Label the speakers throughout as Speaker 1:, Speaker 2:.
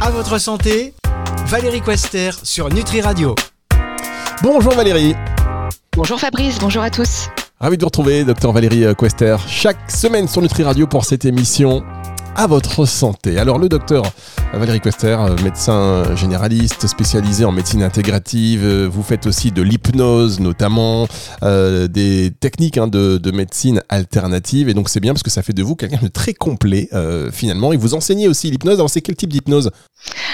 Speaker 1: À votre santé, Valérie Quester sur Nutri Radio.
Speaker 2: Bonjour Valérie.
Speaker 3: Bonjour Fabrice, bonjour à tous.
Speaker 2: Ravi de vous retrouver, docteur Valérie Quester, chaque semaine sur Nutri Radio pour cette émission à votre santé. Alors le docteur Valérie Quester, médecin généraliste spécialisé en médecine intégrative, vous faites aussi de l'hypnose notamment, euh, des techniques hein, de, de, médecine alternative et donc c'est bien parce que ça fait de vous quelqu'un de très complet euh, finalement et vous enseignez aussi l'hypnose. Alors c'est quel type d'hypnose?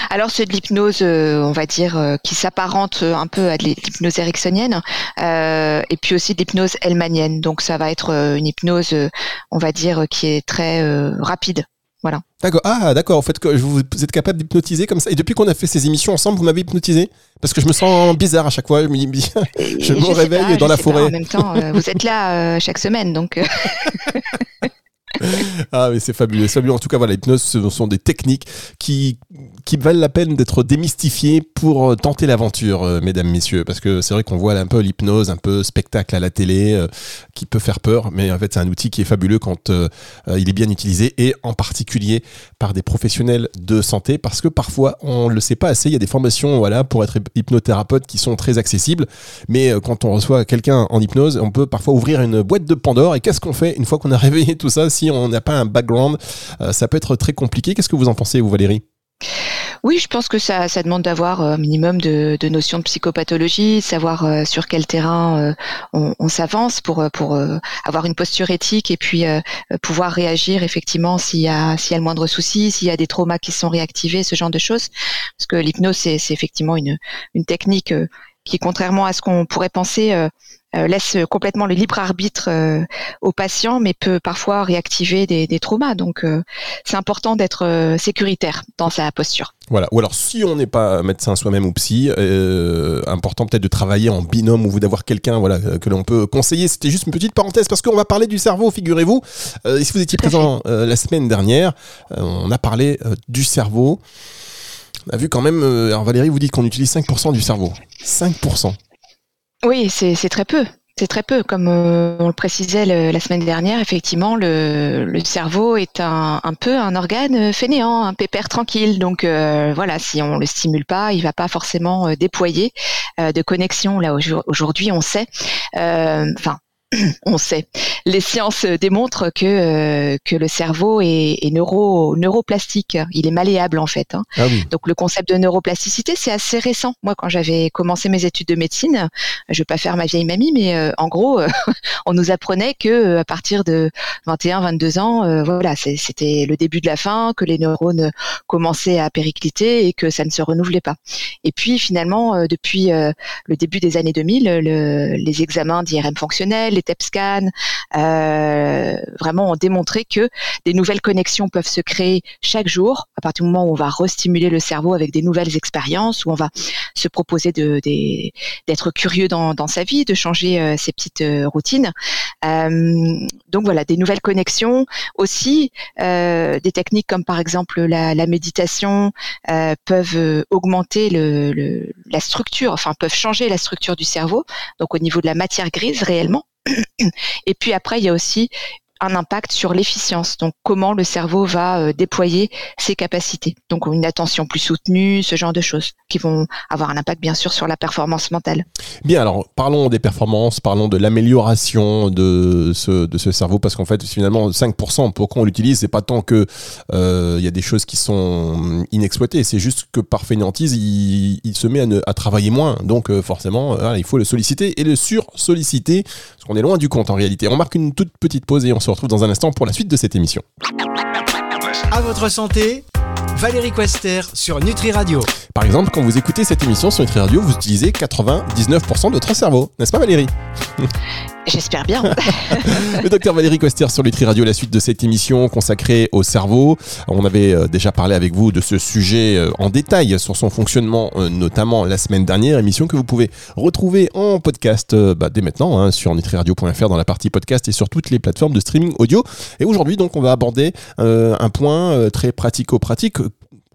Speaker 3: Alors c'est de l'hypnose euh, on va dire euh, qui s'apparente un peu à de l'hypnose ericksonienne euh, et puis aussi de l'hypnose helmanienne. Donc ça va être une hypnose on va dire qui est très rapide voilà.
Speaker 2: D'accord. Ah, d'accord. En fait, que vous êtes capable d'hypnotiser comme ça. Et depuis qu'on a fait ces émissions ensemble, vous m'avez hypnotisé? Parce que je me sens bizarre à chaque fois. Je me dis, je me réveille
Speaker 3: pas,
Speaker 2: dans la forêt.
Speaker 3: Pas, en même temps, euh, vous êtes là euh, chaque semaine, donc.
Speaker 2: Ah mais c'est fabuleux, fabuleux. En tout cas, voilà, l'hypnose, ce sont des techniques qui, qui valent la peine d'être démystifiées pour euh, tenter l'aventure, euh, mesdames, messieurs. Parce que c'est vrai qu'on voit un peu l'hypnose, un peu spectacle à la télé, euh, qui peut faire peur, mais en fait, c'est un outil qui est fabuleux quand il est bien utilisé et en particulier par des professionnels de santé, parce que parfois, on le sait pas assez. Il y a des formations, voilà, pour être hypnothérapeute qui sont très accessibles, mais quand on reçoit quelqu'un en hypnose, on peut parfois ouvrir une boîte de Pandore. Et qu'est-ce qu'on fait une fois qu'on a réveillé tout ça on n'a pas un background, euh, ça peut être très compliqué. Qu'est-ce que vous en pensez, vous, Valérie?
Speaker 3: Oui, je pense que ça, demande d'avoir un minimum de, notions de psychopathologie, savoir euh, sur quel terrain euh, on, s'avance pour, pour euh, avoir une posture éthique et puis euh, pouvoir réagir effectivement s'il y, a, y a le moindre souci, s'il y a des traumas qui sont réactivés, ce genre de choses. Parce que l'hypnose, c'est, effectivement une technique qui, contrairement à ce qu'on pourrait penser, euh, euh, laisse complètement le libre arbitre euh, au patient, mais peut parfois réactiver des, des traumas. Donc, c'est important d'être sécuritaire dans sa posture.
Speaker 2: Voilà. Ou alors, si on n'est pas médecin soi-même ou psy, euh, important peut-être de travailler en binôme ou d'avoir quelqu'un, voilà, que l'on peut conseiller. C'était juste une petite parenthèse parce qu'on va parler du cerveau. Figurez-vous, euh, si vous étiez présent la semaine dernière, on a parlé du cerveau. A vu quand même. alors Valérie, vous dites qu'on utilise 5% du cerveau. 5%.
Speaker 3: Oui, c'est très peu. C'est très peu. Comme euh, on le précisait la semaine dernière, effectivement, le, cerveau est un, peu un organe fainéant, un pépère tranquille. Donc euh, voilà, si on le stimule pas, il va pas forcément euh, déployer de connexion. Là aujourd'hui, on sait. Enfin, on sait. Les sciences démontrent que, euh, que le cerveau est, est, neuro, neuroplastique. Il est malléable en fait. Hein.
Speaker 2: Ah oui.
Speaker 3: Donc le concept de neuroplasticité, c'est assez récent. Moi, quand j'avais commencé mes études de médecine, je vais pas faire ma vieille mamie, mais euh, en gros, euh, on nous apprenait que euh, à partir de 21, 22 ans, euh, voilà, c'était le début de la fin, que les neurones commençaient à péricliter et que ça ne se renouvelait pas. Et puis finalement, euh, depuis le début des années 2000, le, les examens d'IRM fonctionnels, les TEP scans, euh, vraiment ont démontré que des nouvelles connexions peuvent se créer chaque jour à partir du moment où on va restimuler le cerveau avec des nouvelles expériences, où on va se proposer de, d'être curieux dans, dans, sa vie, de changer euh, ses petites euh, routines. donc voilà, des nouvelles connexions aussi, euh, des techniques comme par exemple la, la méditation euh, peuvent augmenter le, le, la structure, enfin peuvent changer la structure du cerveau, donc au niveau de la matière grise réellement. Et puis après, il y a aussi un impact sur l'efficience, donc comment le cerveau va euh, déployer ses capacités. Donc une attention plus soutenue, ce genre de choses qui vont avoir un impact bien sûr sur la performance mentale.
Speaker 2: Bien, alors parlons des performances, parlons de l'amélioration de ce, de ce cerveau, parce qu'en fait finalement 5%, pourquoi on l'utilise, c'est pas tant que il euh, y a des choses qui sont inexploitées, c'est juste que par fainéantise, il, se met à, travailler moins, donc euh, forcément il faut le solliciter et le sur-solliciter, parce qu'on est loin du compte en réalité. On marque une toute petite pause et on se retrouve dans un instant pour la suite de cette émission.
Speaker 1: À votre santé, Valérie Quester sur Nutri Radio.
Speaker 2: Par exemple, quand vous écoutez cette émission sur Nutri Radio, vous utilisez 99% de votre cerveau, n'est-ce pas Valérie?
Speaker 3: J'espère bien.
Speaker 2: le docteur Valérie Quester sur Nutri Radio, la suite de cette émission consacrée au cerveau. On avait euh, déjà parlé avec vous de ce sujet euh, en détail sur son fonctionnement, euh, notamment la semaine dernière, émission que vous pouvez retrouver en podcast bah, dès maintenant hein, sur nutriradio.fr dans la partie podcast et sur toutes les plateformes de streaming audio. Et aujourd'hui, donc, on va aborder un point très pratico-pratique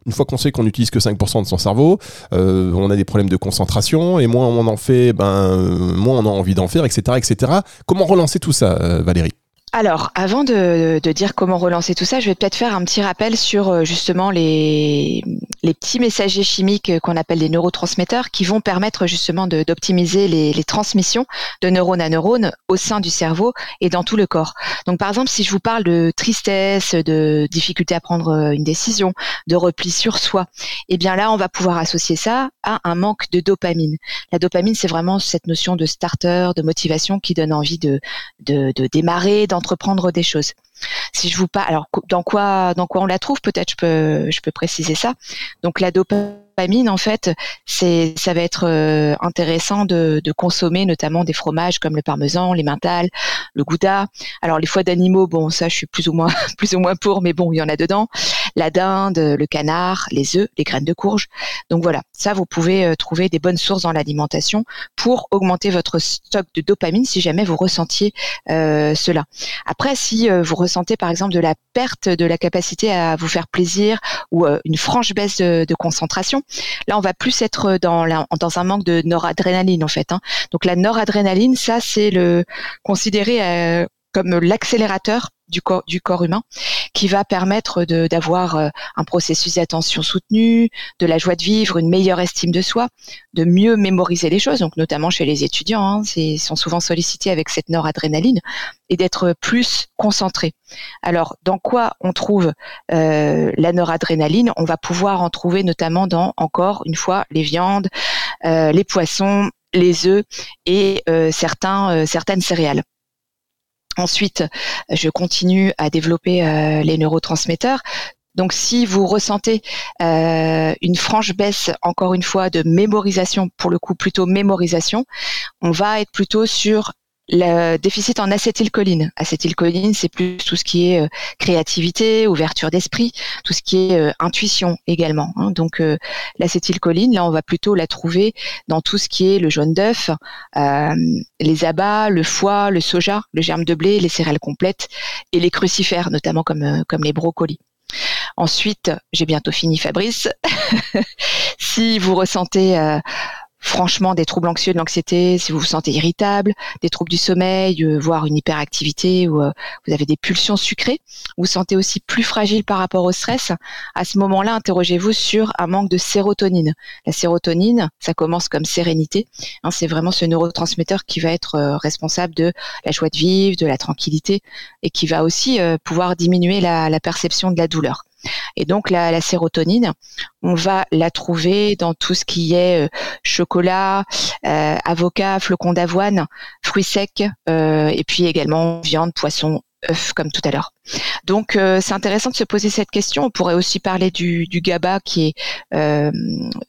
Speaker 2: une fois qu'on sait qu'on n'utilise que 5% de son cerveau, euh, on a des problèmes de concentration et moins on en fait, ben, moins on a envie d'en faire, etc., etc. Comment relancer tout ça, euh, Valérie?
Speaker 3: Alors, avant de, dire comment relancer tout ça, je vais peut-être faire un petit rappel sur euh, justement les, les petits messagers chimiques qu'on appelle les neurotransmetteurs qui vont permettre justement d'optimiser les, les, transmissions de neurone à neurone au sein du cerveau et dans tout le corps. Donc, par exemple, si je vous parle de tristesse, de difficulté à prendre euh, une décision, de repli sur soi, eh bien là, on va pouvoir associer ça à un manque de dopamine. La dopamine, c'est vraiment cette notion de starter, de motivation qui donne envie de, de, de démarrer, entreprendre des choses. Si je vous parle, alors dans quoi, dans quoi on la trouve, peut-être je peux, je peux préciser ça. Donc la dopamine, en fait, c'est, ça va être euh, intéressant de, de, consommer notamment des fromages comme le parmesan, les mentales, le gouda. Alors les foies d'animaux, bon, ça je suis plus ou moins, plus ou moins pour, mais bon, il y en a dedans. La dinde, le canard, les œufs, les graines de courge. Donc voilà, ça vous pouvez euh, trouver des bonnes sources dans l'alimentation pour augmenter votre stock de dopamine si jamais vous ressentiez euh, cela. Après, si euh, vous ressentez par exemple de la perte de la capacité à vous faire plaisir ou une franche baisse de, concentration, là on va plus être dans, dans un manque de noradrénaline en fait. Hein. Donc la noradrénaline, ça c'est le considéré euh, comme l'accélérateur du corps, humain, qui va permettre d'avoir euh, un processus d'attention soutenu, de la joie de vivre, une meilleure estime de soi, de mieux mémoriser les choses, donc notamment chez les étudiants, hein, ils sont souvent sollicités avec cette noradrénaline, et d'être plus concentrés. Alors, dans quoi on trouve euh, la noradrénaline? On va pouvoir en trouver notamment dans, encore une fois, les viandes, euh, les poissons, les œufs et certains, certaines céréales. Ensuite, je continue à développer euh, les neurotransmetteurs. Donc, si vous ressentez euh, une franche baisse, encore une fois, de mémorisation, pour le coup plutôt mémorisation, on va être plutôt sur le déficit en acétylcholine. Acétylcholine, c'est plus tout ce qui est euh, créativité, ouverture d'esprit, tout ce qui est euh, intuition également. Hein. Donc euh, l'acétylcholine, là, on va plutôt la trouver dans tout ce qui est le jaune d'œuf, les abats, le foie, le soja, le germe de blé, les céréales complètes et les crucifères, notamment comme, comme les brocolis. Ensuite, j'ai bientôt fini Fabrice. si vous ressentez franchement des troubles anxieux de l'anxiété, si vous vous sentez irritable, des troubles du sommeil, euh, voire une hyperactivité ou euh, vous avez des pulsions sucrées, vous sentez aussi plus fragile par rapport au stress, à ce moment-là, interrogez-vous sur un manque de sérotonine. La sérotonine, ça commence comme sérénité. Hein, c'est vraiment ce neurotransmetteur qui va être euh, responsable de la joie de vivre, de la tranquillité et qui va aussi pouvoir diminuer la perception de la douleur. Et donc la, sérotonine, on va la trouver dans tout ce qui est euh, chocolat, euh, avocat, flocons d'avoine, fruits secs, euh, et puis également viande, poisson, œufs, comme tout à l'heure. Donc euh, c'est intéressant de se poser cette question. On pourrait aussi parler du, du GABA qui est euh,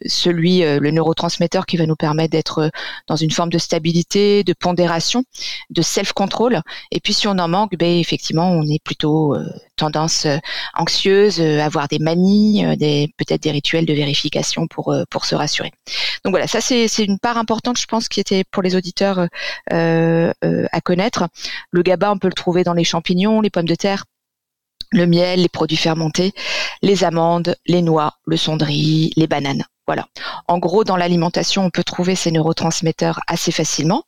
Speaker 3: celui, euh, le neurotransmetteur qui va nous permettre d'être dans une forme de stabilité, de pondération, de self-control. Et puis si on en manque, ben, effectivement on est plutôt tendance anxieuse, avoir des manies, des peut-être des rituels de vérification pour pour se rassurer. Donc voilà, ça c'est une part importante, je pense, qui était pour les auditeurs à connaître. Le GABA, on peut le trouver dans les champignons, les pommes de terre le miel, les produits fermentés, les amandes, les noix, le cendrier, les bananes. Voilà. En gros, dans l'alimentation, on peut trouver ces neurotransmetteurs assez facilement.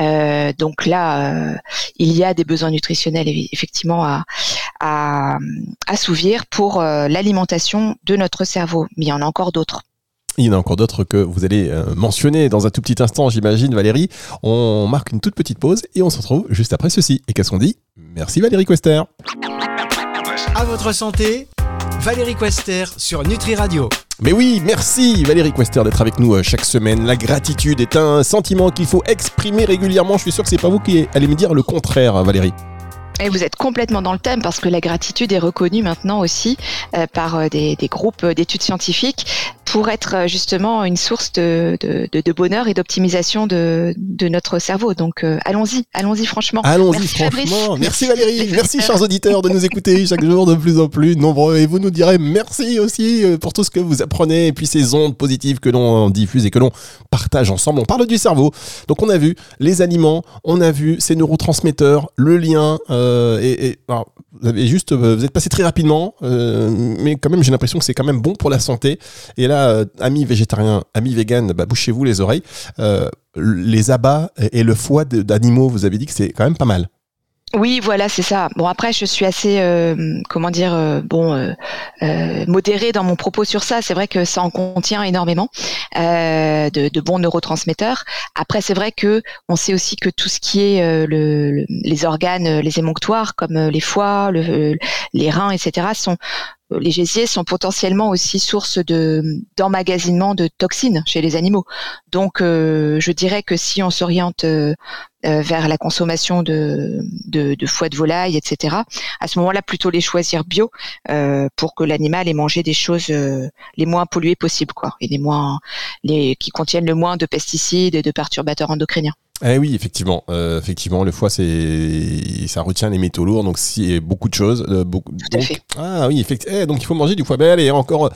Speaker 3: Euh, donc là, euh, il y a des besoins nutritionnels effectivement à, à assouvir pour euh, l'alimentation de notre cerveau. Mais il y en a encore d'autres.
Speaker 2: Il y en a encore d'autres que vous allez mentionner dans un tout petit instant, j'imagine, Valérie. On marque une toute petite pause et on se retrouve juste après ceci. Et qu'est-ce qu'on dit? Merci Valérie Quester.
Speaker 1: À votre santé, Valérie Quester sur Nutri Radio.
Speaker 2: Mais oui, merci Valérie Quester d'être avec nous euh, chaque semaine. La gratitude est un sentiment qu'il faut exprimer régulièrement. Je suis sûr que c'est pas vous qui allez me dire le contraire, Valérie.
Speaker 3: Et vous êtes complètement dans le thème parce que la gratitude est reconnue maintenant aussi euh, par euh, des, groupes d'études scientifiques pour être euh, justement une source de, bonheur et d'optimisation de, notre cerveau. Donc allons-y, allons-y franchement.
Speaker 2: Allons-y franchement. Merci Valérie, merci chers auditeurs de nous écouter chaque jour de plus en plus nombreux et vous nous direz merci aussi pour tout ce que vous apprenez et puis ces ondes positives que l'on diffuse et que l'on partage ensemble. On parle du cerveau. Donc on a vu les aliments, on a vu ces neurotransmetteurs, le lien. Euh, et, vous avez juste, euh, vous êtes passé très rapidement, euh, mais quand même, j'ai l'impression que c'est quand même bon pour la santé. Et là, amis végétariens, amis véganes, bah, bouchez-vous les oreilles. les abats et le foie d'animaux, vous avez dit que c'est quand même pas mal.
Speaker 3: Oui, voilà, c'est ça. Bon, après, je suis assez, euh, comment dire, euh, bon, euh, euh, modérée dans mon propos sur ça. C'est vrai que ça en contient énormément euh, de, de, bons neurotransmetteurs. Après, c'est vrai que on sait aussi que tout ce qui est le, les organes, les émonctoires, comme les foies, le, les reins, etc., sont les gésiers sont potentiellement aussi source de d'emmagasinement de toxines chez les animaux. Donc, euh, je dirais que si on s'oriente euh, euh, vers la consommation de, de, de, foie de volaille, etc., à ce moment-là, plutôt les choisir bio pour que l'animal ait mangé des choses les moins polluées possibles, quoi, et les moins, les qui contiennent le moins de pesticides et de perturbateurs endocriniens.
Speaker 2: Eh oui, effectivement, euh, effectivement, le foie, c'est, ça retient les métaux lourds, donc c'est beaucoup de choses, euh, beaucoup.
Speaker 3: Tout à fait.
Speaker 2: Ah oui, effectivement. Eh, donc il faut manger du foie. Ben allez, encore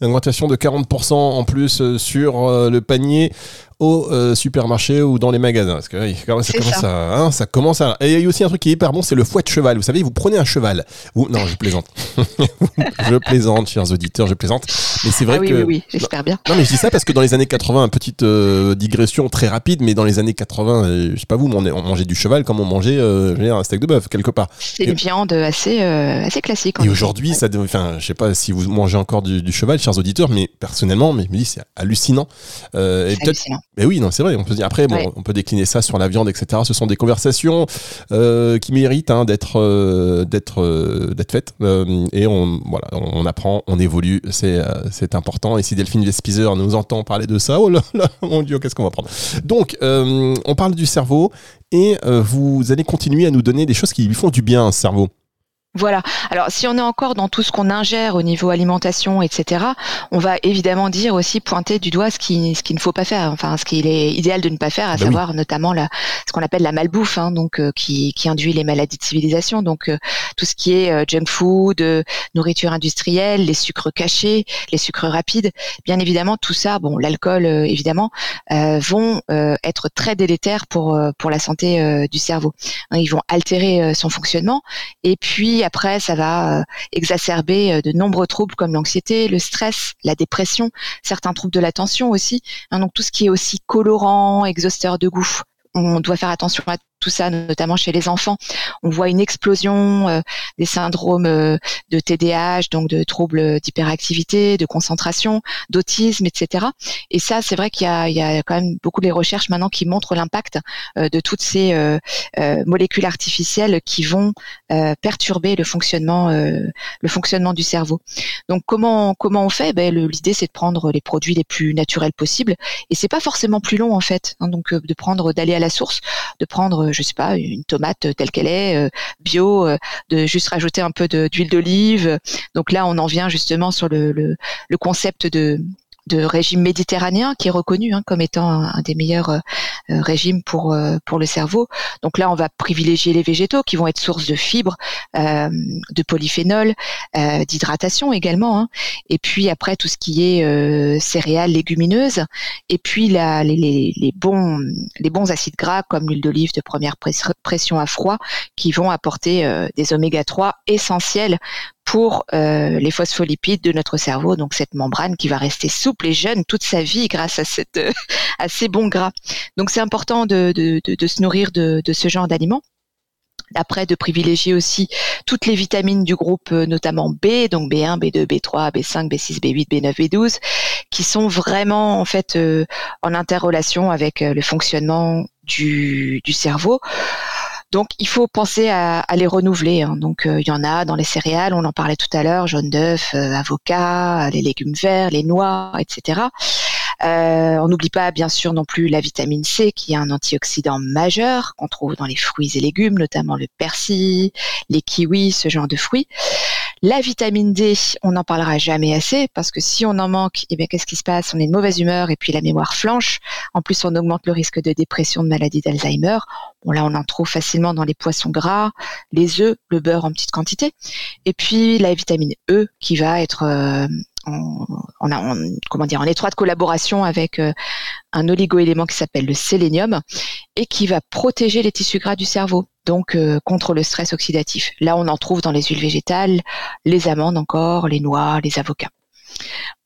Speaker 2: une augmentation de 40% en plus euh, sur le panier au euh, supermarché ou dans les magasins. Parce que ça, commence ça. À, hein, ça commence à. Et il y a aussi un truc qui est hyper bon, c'est le fouet de cheval. Vous savez, vous prenez un cheval. Vous... Non, je plaisante. je plaisante, chers auditeurs, je plaisante. Mais c'est vrai
Speaker 3: ah oui,
Speaker 2: que.
Speaker 3: Oui, oui, j'espère bien.
Speaker 2: Non, mais je dis ça parce que dans les années 80, une petite euh, digression très rapide, mais dans les années 80, euh, je sais pas vous, on, on, mangeait du cheval comme on mangeait euh, un steak de bœuf quelque part.
Speaker 3: C'est une viande assez assez classique.
Speaker 2: Et aujourd'hui, ça, enfin, je sais pas si vous mangez encore du, du, cheval, chers auditeurs, mais personnellement, mais je me dis c'est hallucinant.
Speaker 3: Euh, hallucinant.
Speaker 2: Mais oui, non, c'est vrai. On peut dire après, bon, on peut décliner ça sur la viande, etc. Ce sont des conversations euh, qui méritent hein, d'être euh, d'être euh, d'être faites. Euh, et on voilà, on apprend, on évolue. C'est euh, c'est important. Et si Delphine Vespizer nous entend parler de ça, oh là là, mon Dieu, qu'est-ce qu'on va prendre? Donc, on parle du cerveau et vous allez continuer à nous donner des choses qui lui font du bien, cerveau.
Speaker 3: Voilà. Alors, si on est encore dans tout ce qu'on ingère au niveau alimentation, etc., on va évidemment dire aussi pointer du doigt ce qui, ce qu'il ne faut pas faire, enfin ce qu'il est idéal de ne pas faire, à bah savoir oui. notamment la, ce qu'on appelle la malbouffe, hein, donc euh, qui, qui, induit les maladies de civilisation. Donc, euh, tout ce qui est euh, junk food, nourriture industrielle, les sucres cachés, les sucres rapides, bien évidemment, tout ça, bon, l'alcool évidemment, vont être très délétères pour pour la santé du cerveau. Hein, ils vont altérer son fonctionnement et puis après, ça va euh, exacerber euh, de nombreux troubles comme l'anxiété, le stress, la dépression, certains troubles de l'attention aussi. Hein, donc tout ce qui est aussi colorant, exhausteur de goût, on doit faire attention à tout ça, notamment chez les enfants. On voit une explosion euh, des syndromes euh, de TDAH, donc de troubles d'hyperactivité, de concentration, d'autisme, etc. Et ça, c'est vrai qu'il y, y a, quand même beaucoup de recherches maintenant qui montrent l'impact euh, de toutes ces euh, euh, molécules artificielles qui vont perturber le fonctionnement, le fonctionnement du cerveau. Donc comment comment on fait? Ben, L'idée, c'est de prendre les produits les plus naturels possibles, et c'est pas forcément plus long en fait. Hein, donc de prendre, d'aller à la source, de prendre je sais pas, une tomate telle qu'elle est, euh, bio, euh, de juste rajouter un peu d'huile d'olive. Donc là, on en vient justement sur le, le, le concept de de régime méditerranéen qui est reconnu hein, comme étant un, des meilleurs euh, euh, régimes pour euh, pour le cerveau. Donc là, on va privilégier les végétaux qui vont être source de fibres, de polyphénol, d'hydratation également. Hein. Et puis après tout ce qui est céréales, légumineuses, et puis les, les, bons les bons acides gras comme l'huile d'olive de première pression à froid qui vont apporter des oméga 3 essentiels pour euh, les phospholipides de notre cerveau, donc cette membrane qui va rester souple et jeune toute sa vie grâce à, cette, euh, à ces bons gras. Donc c'est important de, de, de, de, se nourrir de, ce genre d'aliments. Après, de privilégier aussi toutes les vitamines du groupe, euh, notamment B, donc B1, B2, B3, B5, B6, B8, B9, B12, qui sont vraiment en fait euh, en interrelation avec le fonctionnement du, du cerveau. Donc il faut penser à, les renouveler. Hein. Donc euh, il y en a dans les céréales, on en parlait tout à l'heure, jaune d'œuf, euh, avocat, les légumes verts, les noix, etc. Euh, on n'oublie pas bien sûr non plus la vitamine C qui est un antioxydant majeur qu'on trouve dans les fruits et légumes, notamment le persil, les kiwis, ce genre de fruits. La vitamine D, on n'en parlera jamais assez parce que si on en manque, eh bien qu'est-ce qui se passe? On est de mauvaise humeur et puis la mémoire flanche. En plus, on augmente le risque de dépression, de maladie d'Alzheimer. Bon là, on en trouve facilement dans les poissons gras, les œufs, le beurre en petite quantité. Et puis la vitamine E qui va être euh, en, en, comment dire, en étroite collaboration avec euh, un oligoélément qui s'appelle le sélénium et qui va protéger les tissus gras du cerveau, donc euh, contre le stress oxydatif. Là, on en trouve dans les huiles végétales, les amandes encore, les noix, les avocats.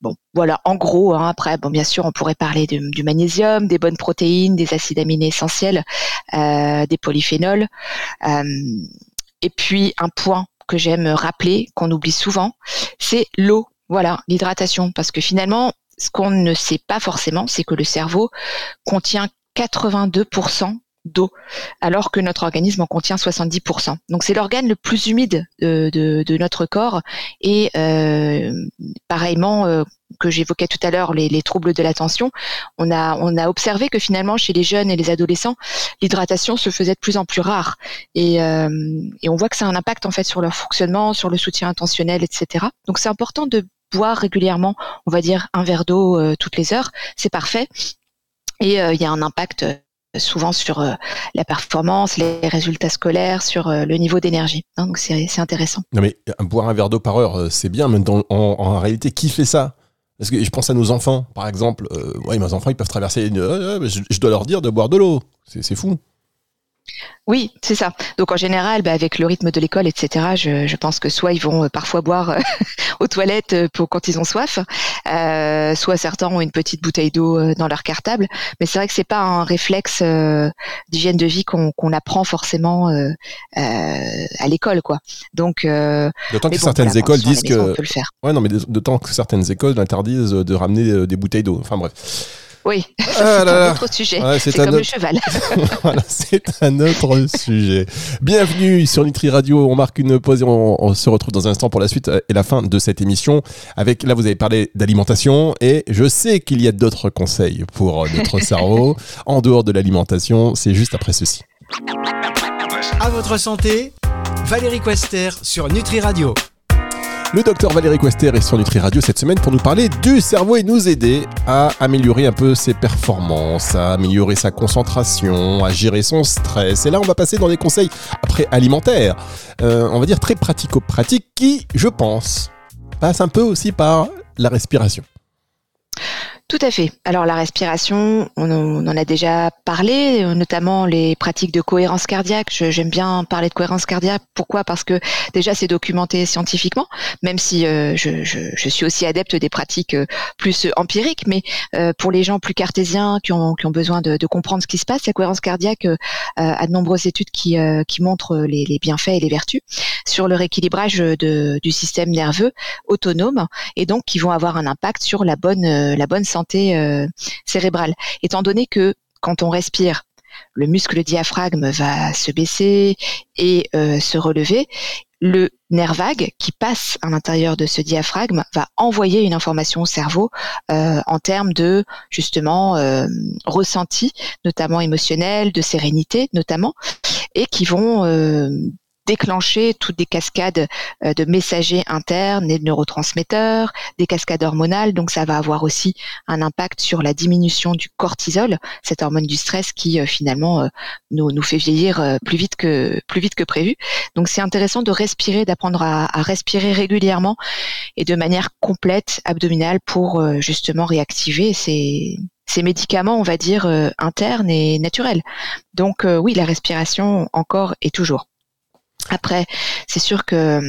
Speaker 3: Bon, voilà, en gros, hein, après, bon, bien sûr, on pourrait parler du magnésium, des bonnes protéines, des acides aminés essentiels, euh, des polyphénols. Euh, et puis, un point que j'aime rappeler, qu'on oublie souvent, c'est l'eau. Voilà, l'hydratation. Parce que finalement, ce qu'on ne sait pas forcément, c'est que le cerveau contient 82% d'eau, alors que notre organisme en contient 70%. Donc c'est l'organe le plus humide de, notre corps et euh, pareillement euh, que j'évoquais tout à l'heure, les, troubles de l'attention, on a, observé que finalement chez les jeunes et les adolescents, l'hydratation se faisait de plus en plus rare et, euh, et on voit que ça a un impact en fait sur leur fonctionnement, sur le soutien intentionnel, etc. Donc c'est important de boire régulièrement, on va dire un verre d'eau toutes les heures, c'est parfait. Et il y a un impact souvent sur euh, la performance, les résultats scolaires, sur euh, le niveau d'énergie. Hein, donc c'est intéressant.
Speaker 2: Non mais boire un verre d'eau par heure, euh, c'est bien, mais en, réalité, qui fait ça? Parce que je pense à nos enfants, par exemple. ouais, mes enfants, ils peuvent traverser. Une... je, dois leur dire de boire de l'eau. C'est fou.
Speaker 3: Oui, c'est ça. Donc en général, bah, avec le rythme de l'école, etc., je, je, pense que soit ils vont euh, parfois boire euh, aux toilettes euh, pour quand ils ont soif, euh, soit certains ont une petite bouteille d'eau dans leur cartable. Mais c'est vrai que c'est pas un réflexe d'hygiène de vie qu'on apprend forcément à l'école, quoi. Donc
Speaker 2: d'autant que certaines écoles disent que ouais non mais d'autant que certaines écoles interdisent de ramener des bouteilles d'eau. Enfin bref.
Speaker 3: Oui, ah c'est un autre sujet. c'est comme le cheval.
Speaker 2: voilà, c'est un autre sujet. Bienvenue sur Nutri Radio. On marque une pause et on, se retrouve dans un instant pour la suite et la fin de cette émission. Avec là, vous avez parlé d'alimentation et je sais qu'il y a d'autres conseils pour notre cerveau en dehors de l'alimentation. C'est juste après ceci.
Speaker 1: À votre santé, Valérie Quester sur Nutri Radio.
Speaker 2: Le docteur Valérie Quester est sur Nutri Radio cette semaine pour nous parler du cerveau et nous aider à améliorer un peu ses performances, à améliorer sa concentration, à gérer son stress. Et là, on va passer dans des conseils après alimentaires, euh, on va dire très pratico-pratiques qui, je pense, passent un peu aussi par la respiration.
Speaker 3: Tout à fait. Alors la respiration, on, en a déjà parlé, notamment les pratiques de cohérence cardiaque. J'aime bien parler de cohérence cardiaque. Pourquoi? Parce que déjà c'est documenté scientifiquement, même si euh, je, suis aussi adepte des pratiques euh, plus empiriques, mais euh, pour les gens plus cartésiens qui ont, besoin de, comprendre ce qui se passe, la cohérence cardiaque a de nombreuses études qui, montrent les, bienfaits et les vertus sur le rééquilibrage du système nerveux autonome et donc qui vont avoir un impact sur la bonne, la bonne santé euh, cérébrale. Étant donné que quand on respire, le muscle diaphragme va se baisser et euh, se relever. Le nerf vague qui passe à l'intérieur de ce diaphragme va envoyer une information au cerveau euh, en termes de justement ressenti, notamment émotionnel, de sérénité notamment, et qui vont déclencher toutes des cascades euh, de messagers internes et de neurotransmetteurs, des cascades hormonales. Donc ça va avoir aussi un impact sur la diminution du cortisol, cette hormone du stress qui euh, finalement euh, nous, fait vieillir plus vite que plus vite que prévu. Donc c'est intéressant de respirer, d'apprendre à, respirer régulièrement et de manière complète abdominale pour justement réactiver ces ces médicaments, on va dire, internes et naturels. Donc oui, la respiration encore et toujours. Après, c'est sûr que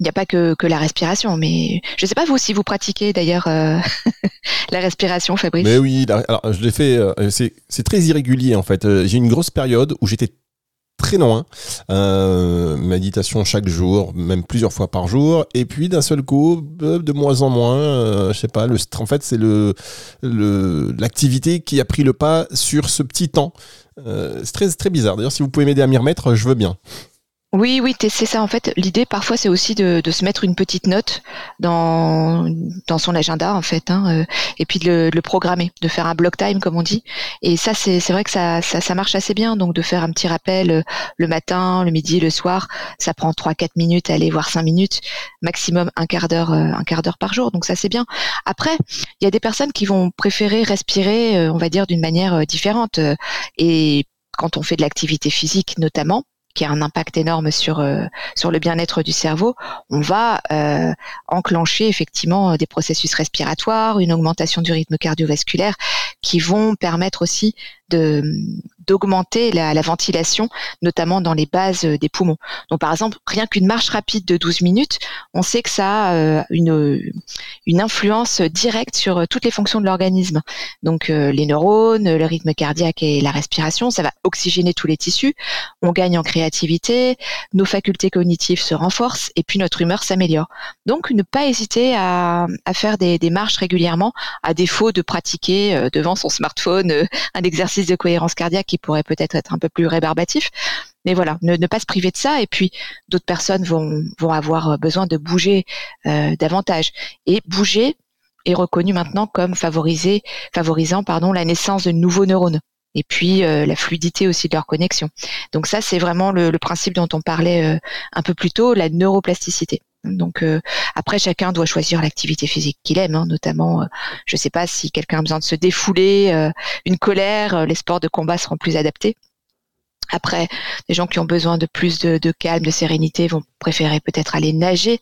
Speaker 3: il n'y a pas que, la respiration, mais je ne sais pas vous si vous pratiquez d'ailleurs euh, la respiration, Fabrice.
Speaker 2: Mais oui, alors je l'ai fait. Euh, c'est très irrégulier en fait. Euh, j'ai une grosse période où j'étais très loin, méditation chaque jour, même plusieurs fois par jour, et puis d'un seul coup, de moins en moins, je sais pas. En fait, c'est l'activité qui a pris le pas sur ce petit temps. c'est très très bizarre. D'ailleurs, si vous pouvez m'aider à m'y remettre, je veux bien.
Speaker 3: Oui, oui, c'est ça. En fait, l'idée parfois, c'est aussi de, se mettre une petite note dans dans son agenda, en fait, hein, euh, et puis de le, programmer, de faire un block time, comme on dit. Et ça, c'est vrai que ça, ça, marche assez bien. Donc, de faire un petit rappel euh, le matin, le midi, le soir, ça prend trois, quatre minutes, aller voir cinq minutes, maximum un quart d'heure, euh, un quart d'heure par jour. Donc, ça, c'est bien. Après, il y a des personnes qui vont préférer respirer, on va dire, d'une manière différente. Et quand on fait de l'activité physique, notamment qui a un impact énorme sur euh, sur le bien-être du cerveau, on va euh, enclencher effectivement des processus respiratoires, une augmentation du rythme cardiovasculaire qui vont permettre aussi de d'augmenter la, la, ventilation, notamment dans les bases des poumons. Donc par exemple, rien qu'une marche rapide de 12 minutes, on sait que ça a une, une influence directe sur toutes les fonctions de l'organisme. Donc les neurones, le rythme cardiaque et la respiration, ça va oxygéner tous les tissus, on gagne en créativité, nos facultés cognitives se renforcent et puis notre humeur s'améliore. Donc ne pas hésiter à, faire des, marches régulièrement à défaut de pratiquer euh, devant son smartphone euh, un exercice de cohérence cardiaque pourrait peut-être être un peu plus rébarbatif. Mais voilà, ne, pas se priver de ça. Et puis, d'autres personnes vont, vont avoir besoin de bouger euh, davantage. Et bouger est reconnu maintenant comme favoriser, favorisant pardon, la naissance de nouveaux neurones et puis la fluidité aussi de leur connexion. Donc ça, c'est vraiment le, le, principe dont on parlait un peu plus tôt, la neuroplasticité. Donc euh, après, chacun doit choisir l'activité physique qu'il aime, hein, notamment, euh, je ne sais pas si quelqu'un a besoin de se défouler, euh, une colère, les sports de combat seront plus adaptés. Après, les gens qui ont besoin de plus de, calme, de sérénité vont préférer peut-être aller nager.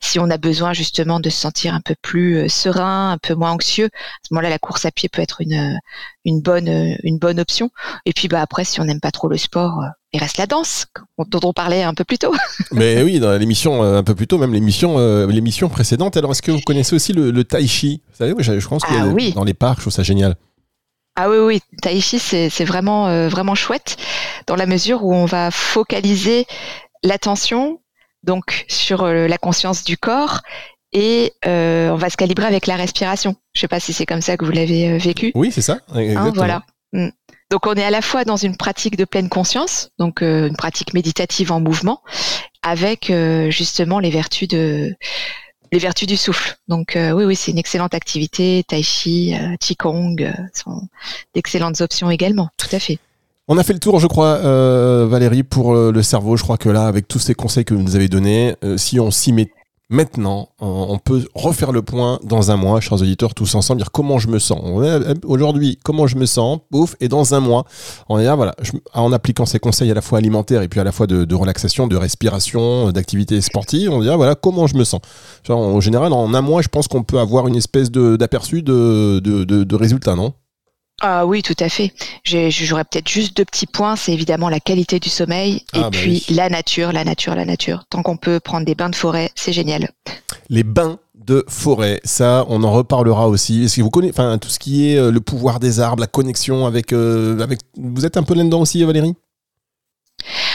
Speaker 3: si on a besoin justement de se sentir un peu plus serein, un peu moins anxieux, à ce moment-là, la course à pied peut être une, une bonne une bonne option. Et puis bah après, si on n'aime pas trop le sport, il reste la danse, dont on parlait un peu plus tôt.
Speaker 2: Mais oui, dans l'émission euh, un peu plus tôt, même l'émission euh, l'émission précédente. Alors, est-ce que vous connaissez aussi le, tai chi? Vous savez, je, pense que ah dans les parcs, je trouve ça génial.
Speaker 3: Ah oui, oui, tai chi, c'est vraiment, euh, vraiment chouette, dans la mesure où on va focaliser l'attention donc sur la conscience du corps et on va se calibrer avec la respiration. Je ne sais pas si c'est comme ça que vous l'avez vécu.
Speaker 2: Oui, c'est ça.
Speaker 3: Hein, voilà. Mm. Donc on est à la fois dans une pratique de pleine conscience, donc euh, une pratique méditative en mouvement, avec euh, justement les vertus de les vertus du souffle. Donc euh, oui, oui, c'est une excellente activité. Tai chi, qigong sont d'excellentes options également. Tout à fait.
Speaker 2: On a fait le tour, je crois, Valérie, pour le cerveau. Je crois que là, avec tous ces conseils que vous nous avez donnés, si on s'y met Maintenant, on peut refaire le point dans un mois, chers auditeurs, tous ensemble, dire comment je me sens. Aujourd'hui, comment je me sens, pouf, et dans un mois, on est là, voilà, en appliquant ces conseils à la fois alimentaires et puis à la fois de, relaxation, de respiration, d'activité sportive, on dit voilà comment je me sens. en général, en un mois, je pense qu'on peut avoir une espèce d'aperçu de, de, de résultats, non?
Speaker 3: Ah oui, tout à fait. J'aurais peut-être juste deux petits points. C'est évidemment la qualité du sommeil et ah, bah puis la nature, la nature, la nature. Tant qu'on peut prendre des bains de forêt, c'est génial.
Speaker 2: Les bains de forêt, ça, on en reparlera aussi. Est-ce que vous connaissez, enfin, tout ce qui est euh, le pouvoir des arbres, la connexion avec, euh, avec, vous êtes un peu là-dedans aussi, Valérie?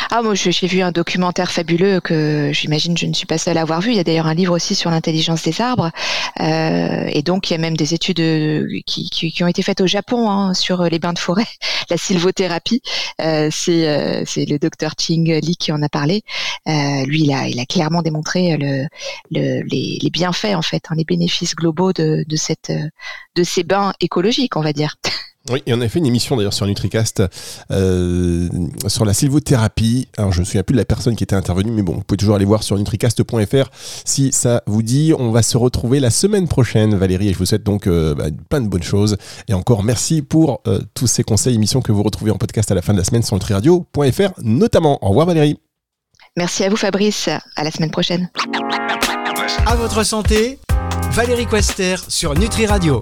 Speaker 3: Ah, moi, j'ai vu un documentaire fabuleux que j'imagine je ne suis pas seule à avoir vu. Il y a d'ailleurs un livre aussi sur l'intelligence des arbres. Euh, et donc, il y a même des études euh, qui, qui, ont été faites au Japon hein, sur les bains de forêt, la sylvothérapie. Euh, C'est euh, le docteur Ching Li qui en a parlé. Lui, il a, il a clairement démontré le, le, les, les, bienfaits, en fait, hein, les bénéfices globaux de, de, cette, de ces bains écologiques, on va dire.
Speaker 2: Oui, et on a fait une émission d'ailleurs sur Nutricast euh, sur la sylvothérapie. Alors je ne me souviens plus de la personne qui était intervenue, mais bon, vous pouvez toujours aller voir sur nutricast.fr si ça vous dit. On va se retrouver la semaine prochaine, Valérie, et je vous souhaite donc euh, bah, plein de bonnes choses. Et encore merci pour euh, tous ces conseils, émissions que vous retrouvez en podcast à la fin de la semaine sur nutriradio.fr notamment. Au revoir Valérie.
Speaker 3: Merci à vous Fabrice, à la semaine prochaine.
Speaker 1: À votre santé, Valérie Quester sur Nutri Radio.